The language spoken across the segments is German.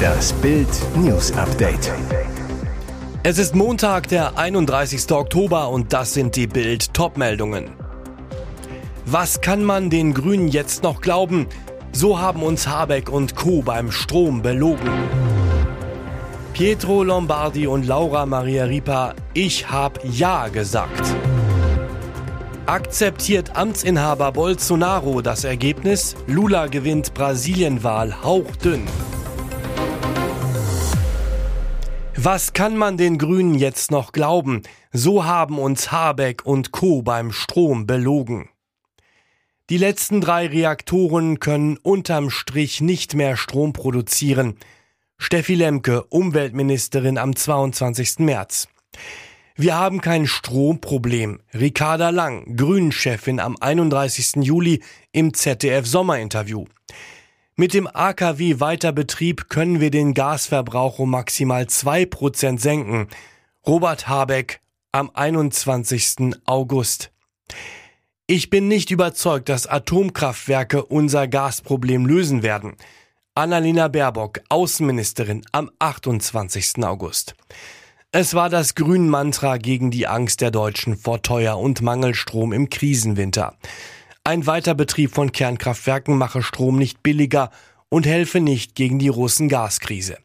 Das Bild News Update. Es ist Montag, der 31. Oktober und das sind die Bild Topmeldungen. Was kann man den Grünen jetzt noch glauben? So haben uns Habeck und Co beim Strom belogen. Pietro Lombardi und Laura Maria Ripa, ich hab Ja gesagt. Akzeptiert Amtsinhaber Bolsonaro das Ergebnis? Lula gewinnt Brasilienwahl hauchdünn. Was kann man den Grünen jetzt noch glauben? So haben uns Habeck und Co. beim Strom belogen. Die letzten drei Reaktoren können unterm Strich nicht mehr Strom produzieren. Steffi Lemke, Umweltministerin am 22. März. Wir haben kein Stromproblem. Ricarda Lang, Grünen-Chefin am 31. Juli im ZDF Sommerinterview. Mit dem AKW-Weiterbetrieb können wir den Gasverbrauch um maximal zwei Prozent senken. Robert Habeck am 21. August. Ich bin nicht überzeugt, dass Atomkraftwerke unser Gasproblem lösen werden. Annalena Baerbock, Außenministerin am 28. August. Es war das Grün-Mantra gegen die Angst der Deutschen vor Teuer- und Mangelstrom im Krisenwinter. Ein Weiterbetrieb von Kernkraftwerken mache Strom nicht billiger und helfe nicht gegen die Russen-Gaskrise.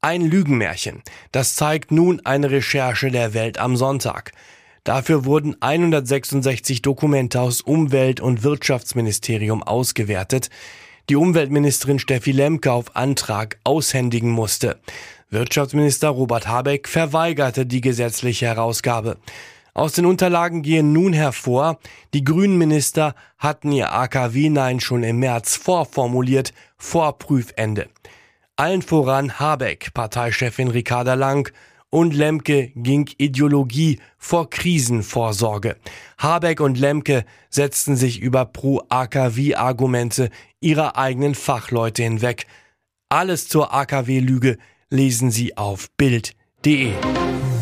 Ein Lügenmärchen. Das zeigt nun eine Recherche der Welt am Sonntag. Dafür wurden 166 Dokumente aus Umwelt- und Wirtschaftsministerium ausgewertet, die Umweltministerin Steffi Lemke auf Antrag aushändigen musste. Wirtschaftsminister Robert Habeck verweigerte die gesetzliche Herausgabe. Aus den Unterlagen gehen nun hervor, die Grünen Minister hatten ihr AKW-Nein schon im März vorformuliert, vor Prüfende. Allen voran Habeck, Parteichefin Ricarda Lang und Lemke ging Ideologie vor Krisenvorsorge. Habeck und Lemke setzten sich über Pro-AKW-Argumente ihrer eigenen Fachleute hinweg. Alles zur AKW-Lüge lesen Sie auf Bild.de.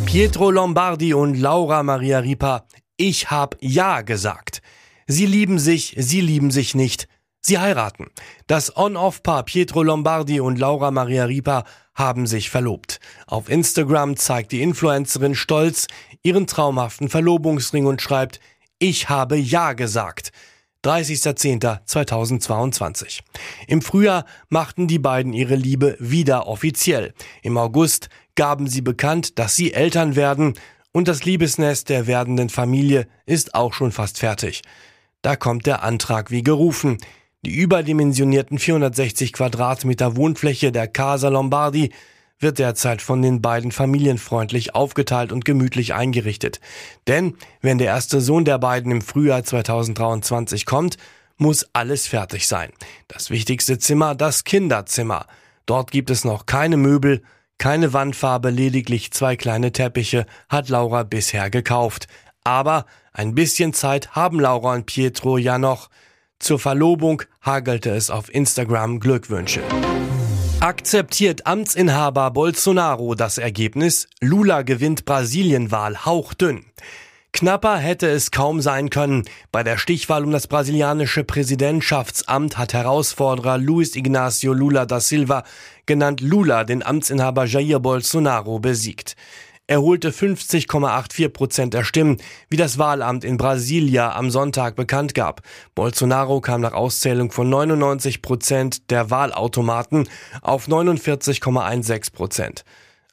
Pietro Lombardi und Laura Maria Ripa, ich hab Ja gesagt. Sie lieben sich, sie lieben sich nicht. Sie heiraten. Das On-Off-Paar Pietro Lombardi und Laura Maria Ripa haben sich verlobt. Auf Instagram zeigt die Influencerin stolz ihren traumhaften Verlobungsring und schreibt, ich habe Ja gesagt. 30.10.2022. Im Frühjahr machten die beiden ihre Liebe wieder offiziell. Im August gaben sie bekannt, dass sie Eltern werden und das Liebesnest der werdenden Familie ist auch schon fast fertig. Da kommt der Antrag wie gerufen. Die überdimensionierten 460 Quadratmeter Wohnfläche der Casa Lombardi wird derzeit von den beiden familienfreundlich aufgeteilt und gemütlich eingerichtet. Denn wenn der erste Sohn der beiden im Frühjahr 2023 kommt, muss alles fertig sein. Das wichtigste Zimmer, das Kinderzimmer. Dort gibt es noch keine Möbel, keine Wandfarbe, lediglich zwei kleine Teppiche hat Laura bisher gekauft. Aber ein bisschen Zeit haben Laura und Pietro ja noch. Zur Verlobung hagelte es auf Instagram Glückwünsche. Akzeptiert Amtsinhaber Bolsonaro das Ergebnis? Lula gewinnt Brasilienwahl hauchdünn. Knapper hätte es kaum sein können. Bei der Stichwahl um das brasilianische Präsidentschaftsamt hat Herausforderer Luis Ignacio Lula da Silva, genannt Lula, den Amtsinhaber Jair Bolsonaro besiegt. Er holte 50,84 Prozent der Stimmen, wie das Wahlamt in Brasilia am Sonntag bekannt gab. Bolsonaro kam nach Auszählung von 99 Prozent der Wahlautomaten auf 49,16 Prozent.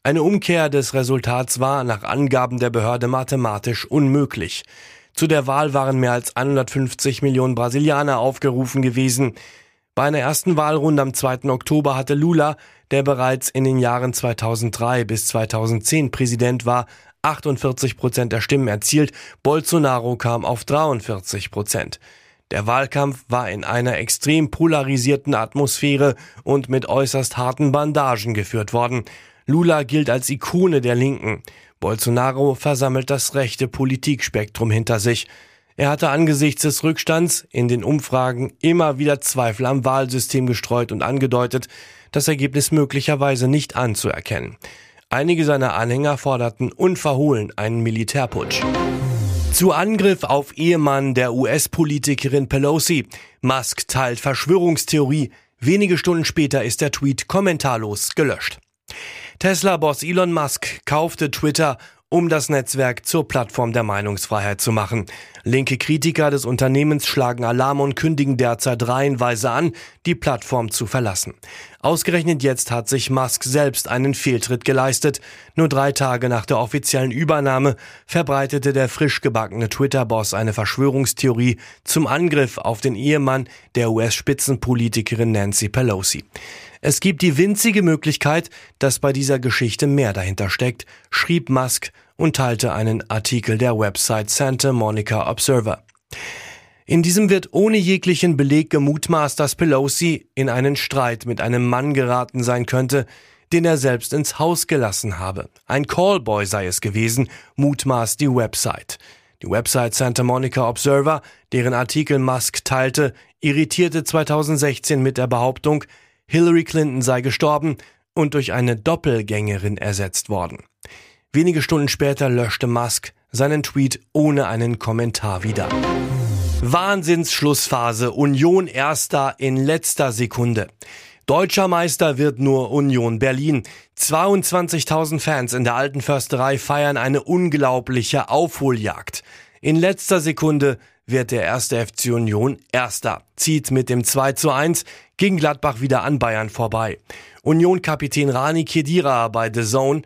Eine Umkehr des Resultats war nach Angaben der Behörde mathematisch unmöglich. Zu der Wahl waren mehr als 150 Millionen Brasilianer aufgerufen gewesen. Bei einer ersten Wahlrunde am 2. Oktober hatte Lula, der bereits in den Jahren 2003 bis 2010 Präsident war, 48 Prozent der Stimmen erzielt, Bolsonaro kam auf 43 Prozent. Der Wahlkampf war in einer extrem polarisierten Atmosphäre und mit äußerst harten Bandagen geführt worden. Lula gilt als Ikone der Linken. Bolsonaro versammelt das rechte Politikspektrum hinter sich. Er hatte angesichts des Rückstands in den Umfragen immer wieder Zweifel am Wahlsystem gestreut und angedeutet, das Ergebnis möglicherweise nicht anzuerkennen. Einige seiner Anhänger forderten unverhohlen einen Militärputsch. Zu Angriff auf Ehemann der US-Politikerin Pelosi. Musk teilt Verschwörungstheorie. Wenige Stunden später ist der Tweet kommentarlos gelöscht. Tesla-Boss Elon Musk kaufte Twitter um das Netzwerk zur Plattform der Meinungsfreiheit zu machen. Linke Kritiker des Unternehmens schlagen Alarm und kündigen derzeit reihenweise an, die Plattform zu verlassen. Ausgerechnet jetzt hat sich Musk selbst einen Fehltritt geleistet. Nur drei Tage nach der offiziellen Übernahme verbreitete der frisch gebackene Twitter-Boss eine Verschwörungstheorie zum Angriff auf den Ehemann der US-Spitzenpolitikerin Nancy Pelosi. Es gibt die winzige Möglichkeit, dass bei dieser Geschichte mehr dahinter steckt, schrieb Musk und teilte einen Artikel der Website Santa Monica Observer. In diesem wird ohne jeglichen Beleg gemutmaßt, dass Pelosi in einen Streit mit einem Mann geraten sein könnte, den er selbst ins Haus gelassen habe. Ein Callboy sei es gewesen, mutmaßt die Website. Die Website Santa Monica Observer, deren Artikel Musk teilte, irritierte 2016 mit der Behauptung, Hillary Clinton sei gestorben und durch eine Doppelgängerin ersetzt worden. Wenige Stunden später löschte Musk seinen Tweet ohne einen Kommentar wieder. Wahnsinnsschlussphase, Union erster in letzter Sekunde. Deutscher Meister wird nur Union Berlin. 22.000 Fans in der alten Försterei feiern eine unglaubliche Aufholjagd. In letzter Sekunde wird der erste FC Union Erster, zieht mit dem 2 zu 1 gegen Gladbach wieder an Bayern vorbei. Union-Kapitän Rani Kedira bei The Zone.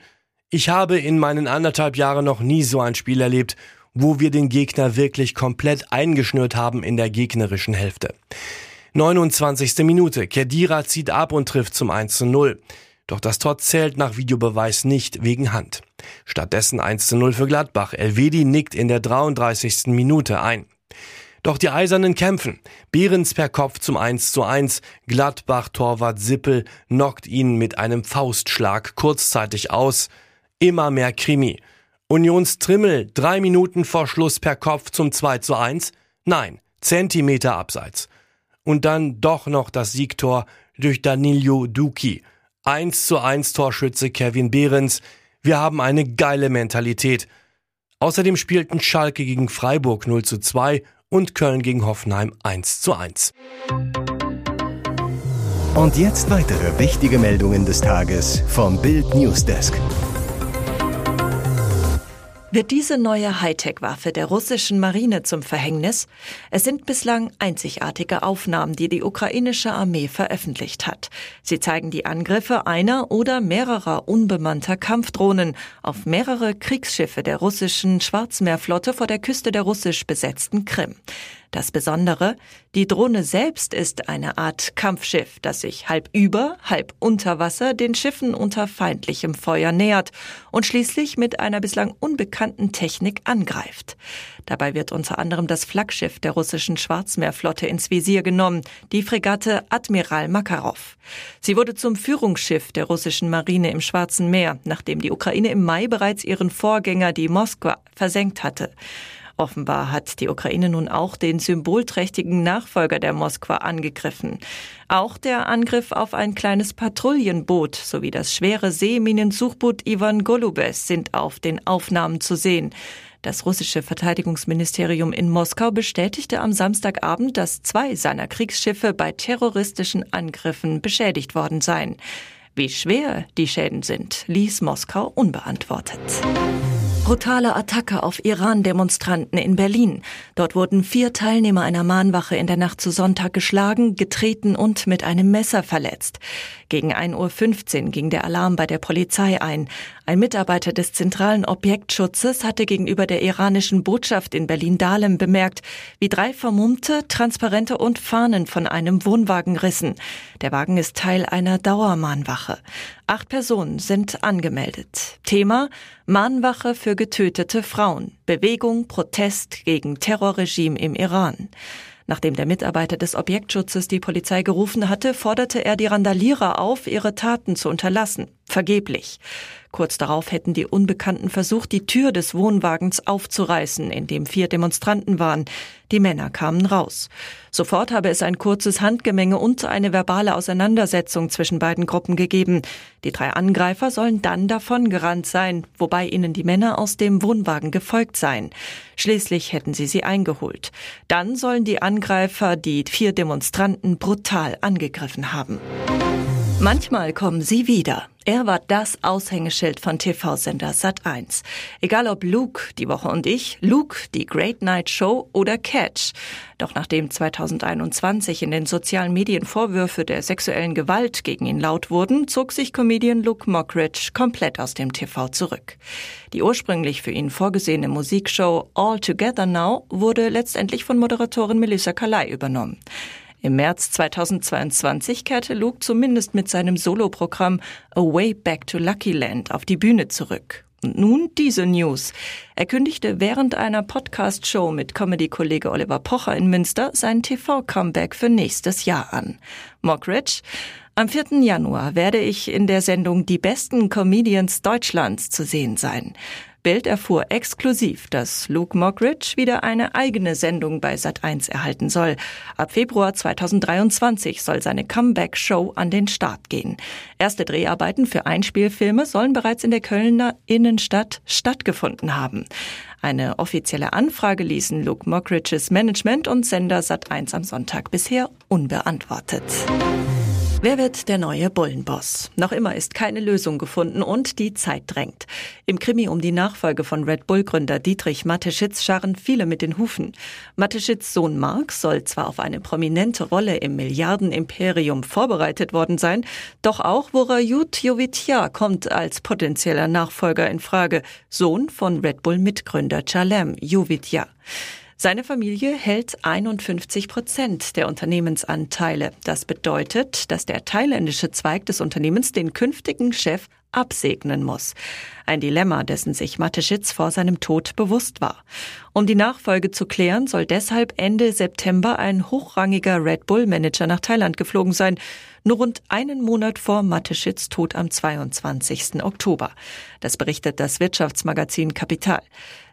Ich habe in meinen anderthalb Jahren noch nie so ein Spiel erlebt, wo wir den Gegner wirklich komplett eingeschnürt haben in der gegnerischen Hälfte. 29. Minute. Kedira zieht ab und trifft zum 1 zu 0. Doch das Tor zählt nach Videobeweis nicht wegen Hand. Stattdessen 1 zu 0 für Gladbach. Elvedi nickt in der 33. Minute ein. Doch die Eisernen kämpfen. Behrens per Kopf zum 1 zu 1. Gladbach-Torwart Sippel knockt ihn mit einem Faustschlag kurzzeitig aus. Immer mehr Krimi. Unions Trimmel drei Minuten vor Schluss per Kopf zum 2 zu 1. Nein, Zentimeter abseits. Und dann doch noch das Siegtor durch Danilo Duki. 1 zu 1 Torschütze Kevin Behrens. Wir haben eine geile Mentalität. Außerdem spielten Schalke gegen Freiburg 0 zu 2 und Köln gegen Hoffenheim 1 zu 1. Und jetzt weitere wichtige Meldungen des Tages vom Bild Newsdesk. Wird diese neue Hightech-Waffe der russischen Marine zum Verhängnis? Es sind bislang einzigartige Aufnahmen, die die ukrainische Armee veröffentlicht hat. Sie zeigen die Angriffe einer oder mehrerer unbemannter Kampfdrohnen auf mehrere Kriegsschiffe der russischen Schwarzmeerflotte vor der Küste der russisch besetzten Krim. Das Besondere, die Drohne selbst ist eine Art Kampfschiff, das sich halb über, halb unter Wasser den Schiffen unter feindlichem Feuer nähert und schließlich mit einer bislang unbekannten Technik angreift. Dabei wird unter anderem das Flaggschiff der russischen Schwarzmeerflotte ins Visier genommen, die Fregatte Admiral Makarov. Sie wurde zum Führungsschiff der russischen Marine im Schwarzen Meer, nachdem die Ukraine im Mai bereits ihren Vorgänger, die Moskwa, versenkt hatte. Offenbar hat die Ukraine nun auch den symbolträchtigen Nachfolger der Moskwa angegriffen. Auch der Angriff auf ein kleines Patrouillenboot sowie das schwere Seeminensuchboot Ivan Golubes sind auf den Aufnahmen zu sehen. Das russische Verteidigungsministerium in Moskau bestätigte am Samstagabend, dass zwei seiner Kriegsschiffe bei terroristischen Angriffen beschädigt worden seien. Wie schwer die Schäden sind, ließ Moskau unbeantwortet. Brutale Attacke auf Iran-Demonstranten in Berlin. Dort wurden vier Teilnehmer einer Mahnwache in der Nacht zu Sonntag geschlagen, getreten und mit einem Messer verletzt. Gegen 1.15 Uhr ging der Alarm bei der Polizei ein. Ein Mitarbeiter des zentralen Objektschutzes hatte gegenüber der iranischen Botschaft in Berlin-Dahlem bemerkt, wie drei Vermummte Transparente und Fahnen von einem Wohnwagen rissen. Der Wagen ist Teil einer Dauermahnwache. Acht Personen sind angemeldet. Thema Mahnwache für getötete Frauen. Bewegung, Protest gegen Terrorregime im Iran. Nachdem der Mitarbeiter des Objektschutzes die Polizei gerufen hatte, forderte er die Randalierer auf, ihre Taten zu unterlassen. Vergeblich. Kurz darauf hätten die Unbekannten versucht, die Tür des Wohnwagens aufzureißen, in dem vier Demonstranten waren. Die Männer kamen raus. Sofort habe es ein kurzes Handgemenge und eine verbale Auseinandersetzung zwischen beiden Gruppen gegeben. Die drei Angreifer sollen dann davongerannt sein, wobei ihnen die Männer aus dem Wohnwagen gefolgt seien. Schließlich hätten sie sie eingeholt. Dann sollen die Angreifer die vier Demonstranten brutal angegriffen haben. Manchmal kommen sie wieder. Er war das Aushängeschild von TV-Sender Sat1. Egal ob Luke, die Woche und ich, Luke, die Great Night Show oder Catch. Doch nachdem 2021 in den sozialen Medien Vorwürfe der sexuellen Gewalt gegen ihn laut wurden, zog sich Comedian Luke Mockridge komplett aus dem TV zurück. Die ursprünglich für ihn vorgesehene Musikshow All Together Now wurde letztendlich von Moderatorin Melissa Kalai übernommen. Im März 2022 kehrte Luke zumindest mit seinem Soloprogramm A Way Back to Lucky Land auf die Bühne zurück. Und nun diese News. Er kündigte während einer Podcast-Show mit Comedy-Kollege Oliver Pocher in Münster sein TV-Comeback für nächstes Jahr an. Mockridge, am 4. Januar werde ich in der Sendung Die besten Comedians Deutschlands zu sehen sein. Bild erfuhr exklusiv, dass Luke Mockridge wieder eine eigene Sendung bei Sat1 erhalten soll. Ab Februar 2023 soll seine Comeback-Show an den Start gehen. Erste Dreharbeiten für Einspielfilme sollen bereits in der Kölner Innenstadt stattgefunden haben. Eine offizielle Anfrage ließen Luke Mockridges Management und Sender Sat1 am Sonntag bisher unbeantwortet. Wer wird der neue Bullenboss? Noch immer ist keine Lösung gefunden und die Zeit drängt. Im Krimi um die Nachfolge von Red Bull-Gründer Dietrich Mateschitz scharren viele mit den Hufen. Mateschitz Sohn Mark soll zwar auf eine prominente Rolle im Milliardenimperium vorbereitet worden sein, doch auch Vorajut Jovitia kommt als potenzieller Nachfolger in Frage, Sohn von Red Bull-Mitgründer Chalem Jovitia. Seine Familie hält 51 Prozent der Unternehmensanteile. Das bedeutet, dass der thailändische Zweig des Unternehmens den künftigen Chef absegnen muss. Ein Dilemma, dessen sich Mateschitz vor seinem Tod bewusst war. Um die Nachfolge zu klären, soll deshalb Ende September ein hochrangiger Red Bull Manager nach Thailand geflogen sein, nur rund einen Monat vor Mateschitz Tod am 22. Oktober. Das berichtet das Wirtschaftsmagazin Kapital.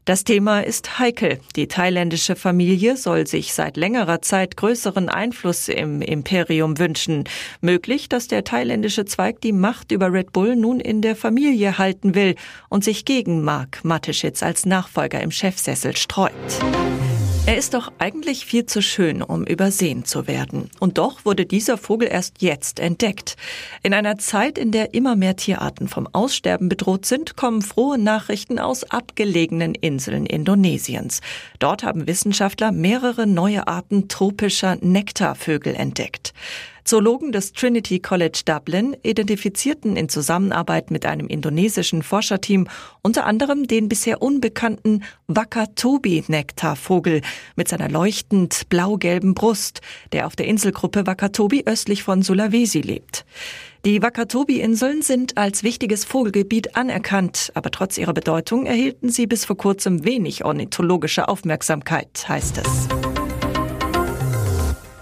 Das Thema ist heikel. Die thailändische Familie soll sich seit längerer Zeit größeren Einfluss im Imperium wünschen. Möglich, dass der thailändische Zweig die Macht über Red Bull nun in der Familie halten will und sich gegen Mark Mateschitz als Nachfolger im Chefsessel streut. Er ist doch eigentlich viel zu schön, um übersehen zu werden. Und doch wurde dieser Vogel erst jetzt entdeckt. In einer Zeit, in der immer mehr Tierarten vom Aussterben bedroht sind, kommen frohe Nachrichten aus abgelegenen Inseln Indonesiens. Dort haben Wissenschaftler mehrere neue Arten tropischer Nektarvögel entdeckt. Zoologen des Trinity College Dublin identifizierten in Zusammenarbeit mit einem indonesischen Forscherteam unter anderem den bisher unbekannten Wakatobi-Nektarvogel mit seiner leuchtend blau-gelben Brust, der auf der Inselgruppe Wakatobi östlich von Sulawesi lebt. Die Wakatobi-Inseln sind als wichtiges Vogelgebiet anerkannt, aber trotz ihrer Bedeutung erhielten sie bis vor kurzem wenig ornithologische Aufmerksamkeit, heißt es.